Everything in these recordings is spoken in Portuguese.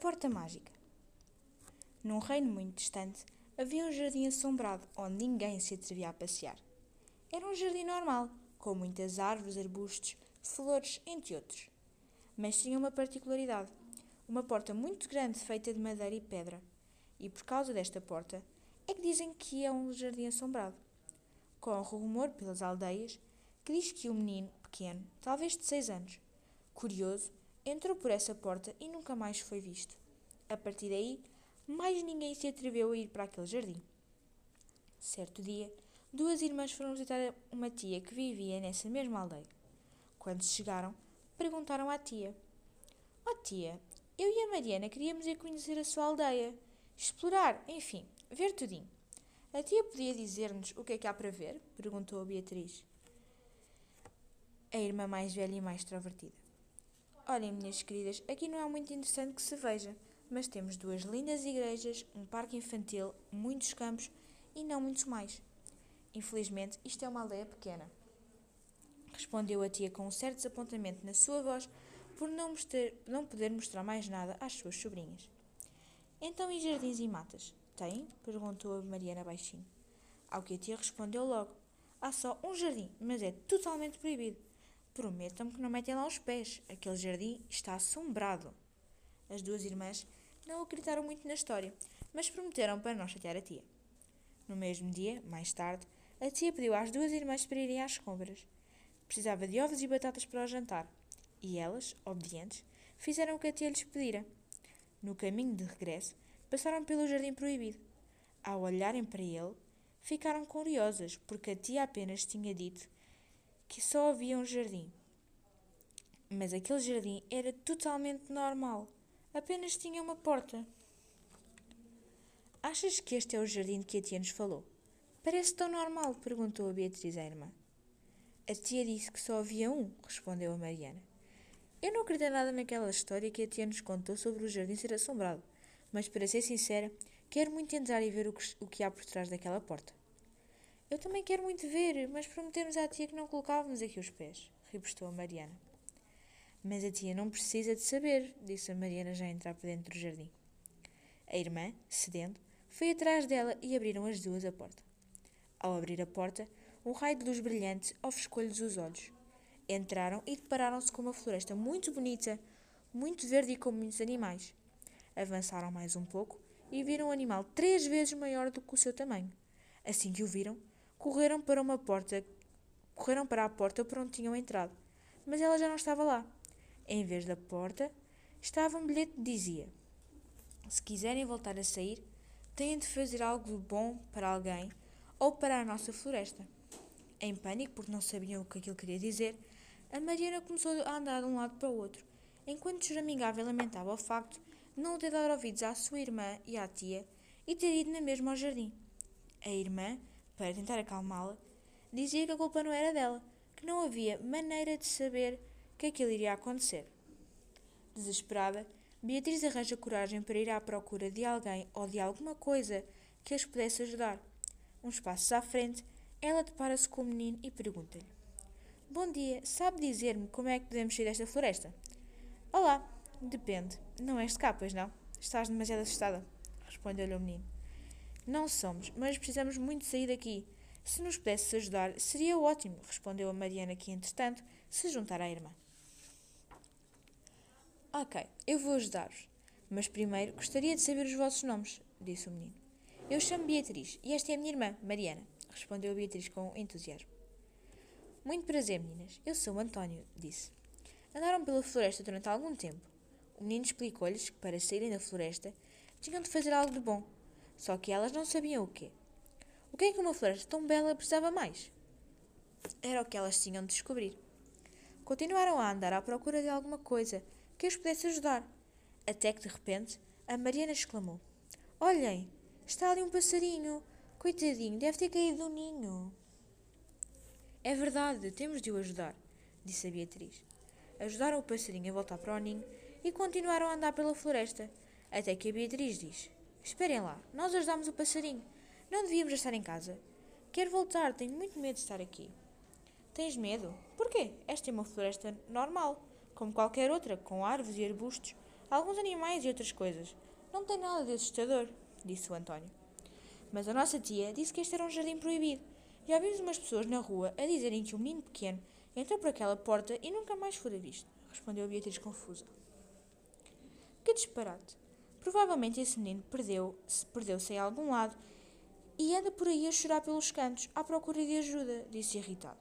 Porta Mágica. Num reino muito distante, havia um jardim assombrado onde ninguém se atrevia a passear. Era um jardim normal, com muitas árvores, arbustos, flores, entre outros. Mas tinha uma particularidade: uma porta muito grande feita de madeira e pedra. E por causa desta porta é que dizem que é um jardim assombrado. O rumor pelas aldeias que diz que um menino pequeno, talvez de seis anos, curioso, entrou por essa porta e nunca mais foi visto. A partir daí, mais ninguém se atreveu a ir para aquele jardim. Certo dia, duas irmãs foram visitar uma tia que vivia nessa mesma aldeia. Quando chegaram, perguntaram à tia: Oh tia, eu e a Mariana queríamos ir conhecer a sua aldeia, explorar, enfim, ver tudinho. A tia podia dizer-nos o que é que há para ver? perguntou a Beatriz, a irmã mais velha e mais extrovertida. Olhem, minhas queridas, aqui não é muito interessante que se veja, mas temos duas lindas igrejas, um parque infantil, muitos campos e não muitos mais. Infelizmente, isto é uma aldeia pequena. Respondeu a tia com um certo desapontamento na sua voz por não, mostrar, não poder mostrar mais nada às suas sobrinhas. Então, e jardins e matas? Tem? perguntou a Mariana baixinho. Ao que a tia respondeu logo: Há só um jardim, mas é totalmente proibido. Prometam-me que não metem lá os pés. Aquele jardim está assombrado. As duas irmãs não acreditaram muito na história, mas prometeram para não chatear a tia. No mesmo dia, mais tarde, a tia pediu às duas irmãs para irem às compras. Precisava de ovos e batatas para o jantar, e elas, obedientes, fizeram o que a tia lhes pedira. No caminho de regresso, passaram pelo jardim proibido. Ao olharem para ele, ficaram curiosas, porque a tia apenas tinha dito que só havia um jardim. Mas aquele jardim era totalmente normal. Apenas tinha uma porta. Achas que este é o jardim que a tia nos falou? Parece tão normal, perguntou a Beatriz à irmã. A tia disse que só havia um, respondeu a Mariana. Eu não acredito nada naquela história que a tia nos contou sobre o jardim ser assombrado, mas para ser sincera, quero muito entrar e ver o que, o que há por trás daquela porta. Eu também quero muito ver, mas prometemos à tia que não colocávamos aqui os pés, repostou a Mariana. Mas a tia não precisa de saber, disse a Mariana já a entrar para dentro do jardim. A irmã, cedendo, foi atrás dela e abriram as duas a porta. Ao abrir a porta, um raio de luz brilhante ofuscou-lhes os olhos. Entraram e depararam-se com uma floresta muito bonita, muito verde e com muitos animais. Avançaram mais um pouco e viram um animal três vezes maior do que o seu tamanho. Assim que o viram, correram para uma porta, correram para a porta por onde tinham entrado, mas ela já não estava lá. Em vez da porta, estava um bilhete que dizia: Se quiserem voltar a sair, têm de fazer algo bom para alguém ou para a nossa floresta. Em pânico, porque não sabiam o que aquilo queria dizer, a Mariana começou a andar de um lado para o outro, enquanto choramingava e lamentava o facto de não ter dado ouvidos à sua irmã e à tia e ter ido na mesma ao jardim. A irmã para tentar acalmá-la, dizia que a culpa não era dela, que não havia maneira de saber que aquilo iria acontecer. Desesperada, Beatriz arranja coragem para ir à procura de alguém ou de alguma coisa que as pudesse ajudar. Uns passos à frente, ela depara-se com o menino e pergunta-lhe: Bom dia, sabe dizer-me como é que podemos sair desta floresta? Olá, depende. Não és de cá, pois não? Estás demasiado assustada, respondeu-lhe o menino. Não somos, mas precisamos muito sair daqui. Se nos pudesse ajudar, seria ótimo, respondeu a Mariana, que entretanto se juntara à irmã. Ok, eu vou ajudar-vos. Mas primeiro gostaria de saber os vossos nomes, disse o menino. Eu chamo Beatriz e esta é a minha irmã, Mariana, respondeu Beatriz com entusiasmo. Muito prazer, meninas. Eu sou o António, disse. Andaram pela floresta durante algum tempo. O menino explicou-lhes que para saírem da floresta tinham de fazer algo de bom só que elas não sabiam o quê. O que é que uma floresta tão bela precisava mais? Era o que elas tinham de descobrir. Continuaram a andar à procura de alguma coisa que os pudesse ajudar, até que de repente a Mariana exclamou: Olhem, está ali um passarinho! Coitadinho, deve ter caído do ninho. É verdade, temos de o ajudar, disse a Beatriz. Ajudaram o passarinho a voltar para o ninho e continuaram a andar pela floresta, até que a Beatriz diz: Esperem lá, nós ajudamos o passarinho. Não devíamos estar em casa. Quero voltar, tenho muito medo de estar aqui. Tens medo? Porquê? Esta é uma floresta normal, como qualquer outra, com árvores e arbustos. alguns animais e outras coisas. Não tem nada de assustador, disse o António. Mas a nossa tia disse que este era um jardim proibido. Já vimos umas pessoas na rua a dizerem que um menino pequeno entrou por aquela porta e nunca mais fora visto, respondeu Beatriz confusa. Que disparate! Provavelmente esse menino perdeu-se perdeu em algum lado e anda por aí a chorar pelos cantos, à procura de ajuda, disse irritado.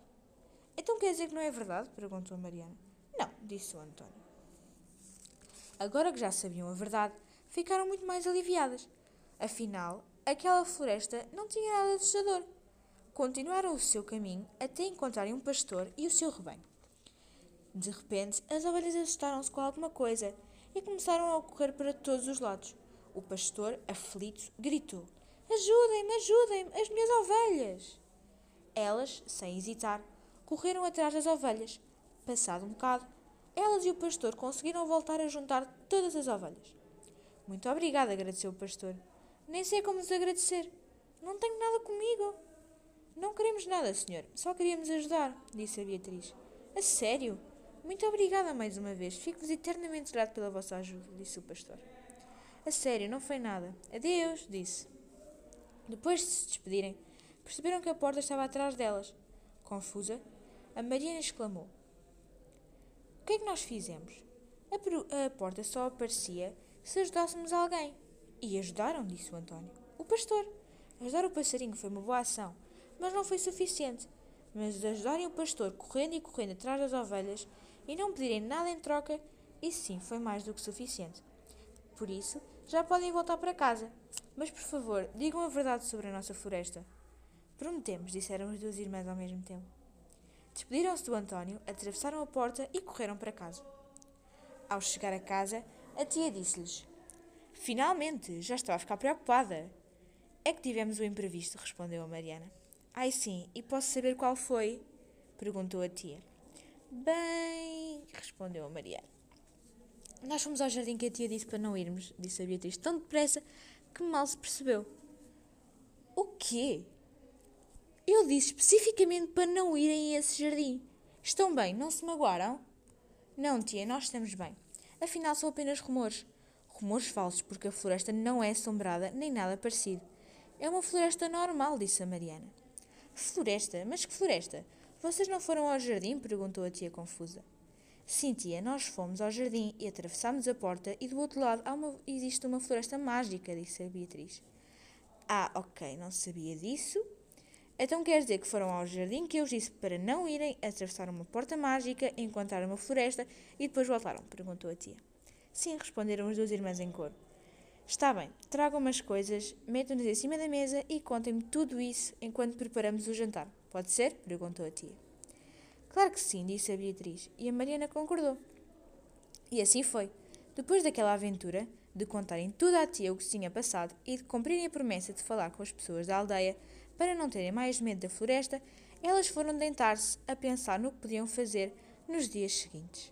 Então quer dizer que não é verdade? perguntou Mariana. Não, disse o António. Agora que já sabiam a verdade, ficaram muito mais aliviadas. Afinal, aquela floresta não tinha nada de assustador. Continuaram o seu caminho até encontrarem um pastor e o seu rebanho. De repente, as ovelhas assustaram-se com alguma coisa e começaram a correr para todos os lados. O pastor, aflito, gritou: Ajudem-me, ajudem-me, as minhas ovelhas! Elas, sem hesitar, correram atrás das ovelhas. Passado um bocado, elas e o pastor conseguiram voltar a juntar todas as ovelhas. Muito obrigada, agradeceu o pastor. Nem sei como vos agradecer. Não tenho nada comigo. Não queremos nada, senhor. Só queríamos ajudar, disse a Beatriz. A sério? Muito obrigada mais uma vez. Fico-vos eternamente grato pela vossa ajuda, disse o pastor. A sério, não foi nada. Adeus, disse. Depois de se despedirem, perceberam que a porta estava atrás delas. Confusa, a Mariana exclamou: O que é que nós fizemos? A, a porta só aparecia se ajudássemos alguém. E ajudaram, disse o António. O pastor. Ajudar o passarinho foi uma boa ação, mas não foi suficiente. Mas ajudarem o pastor correndo e correndo atrás das ovelhas e não pedirem nada em troca, isso sim foi mais do que suficiente. Por isso, já podem voltar para casa. Mas, por favor, digam a verdade sobre a nossa floresta. Prometemos, disseram as duas irmãs ao mesmo tempo. Despediram-se do António, atravessaram a porta e correram para casa. Ao chegar a casa, a tia disse-lhes: Finalmente, já estava a ficar preocupada. É que tivemos o um imprevisto, respondeu a Mariana. Ai sim, e posso saber qual foi? perguntou a tia. Bem, respondeu a Mariana. Nós fomos ao jardim que a tia disse para não irmos, disse a Beatriz, tão depressa que mal se percebeu. O quê? Eu disse especificamente para não irem a esse jardim. Estão bem, não se magoaram? Não, tia, nós estamos bem. Afinal, são apenas rumores. Rumores falsos, porque a floresta não é assombrada nem nada parecido. É uma floresta normal, disse a Mariana. Floresta? Mas que floresta? Vocês não foram ao jardim? perguntou a tia confusa. Sim, tia, nós fomos ao jardim e atravessámos a porta e do outro lado uma, existe uma floresta mágica, disse a Beatriz. Ah, ok, não sabia disso. Então quer dizer que foram ao jardim que eu disse para não irem, atravessar uma porta mágica, encontrar uma floresta e depois voltaram? perguntou a tia. Sim, responderam as duas irmãs em coro. Está bem, tragam umas coisas, metam-nos em cima da mesa e contem-me tudo isso enquanto preparamos o jantar. Pode ser? perguntou a tia. Claro que sim, disse a Beatriz, e a Mariana concordou. E assim foi. Depois daquela aventura, de contarem tudo à tia o que se tinha passado e de cumprirem a promessa de falar com as pessoas da aldeia, para não terem mais medo da floresta, elas foram deitar-se a pensar no que podiam fazer nos dias seguintes.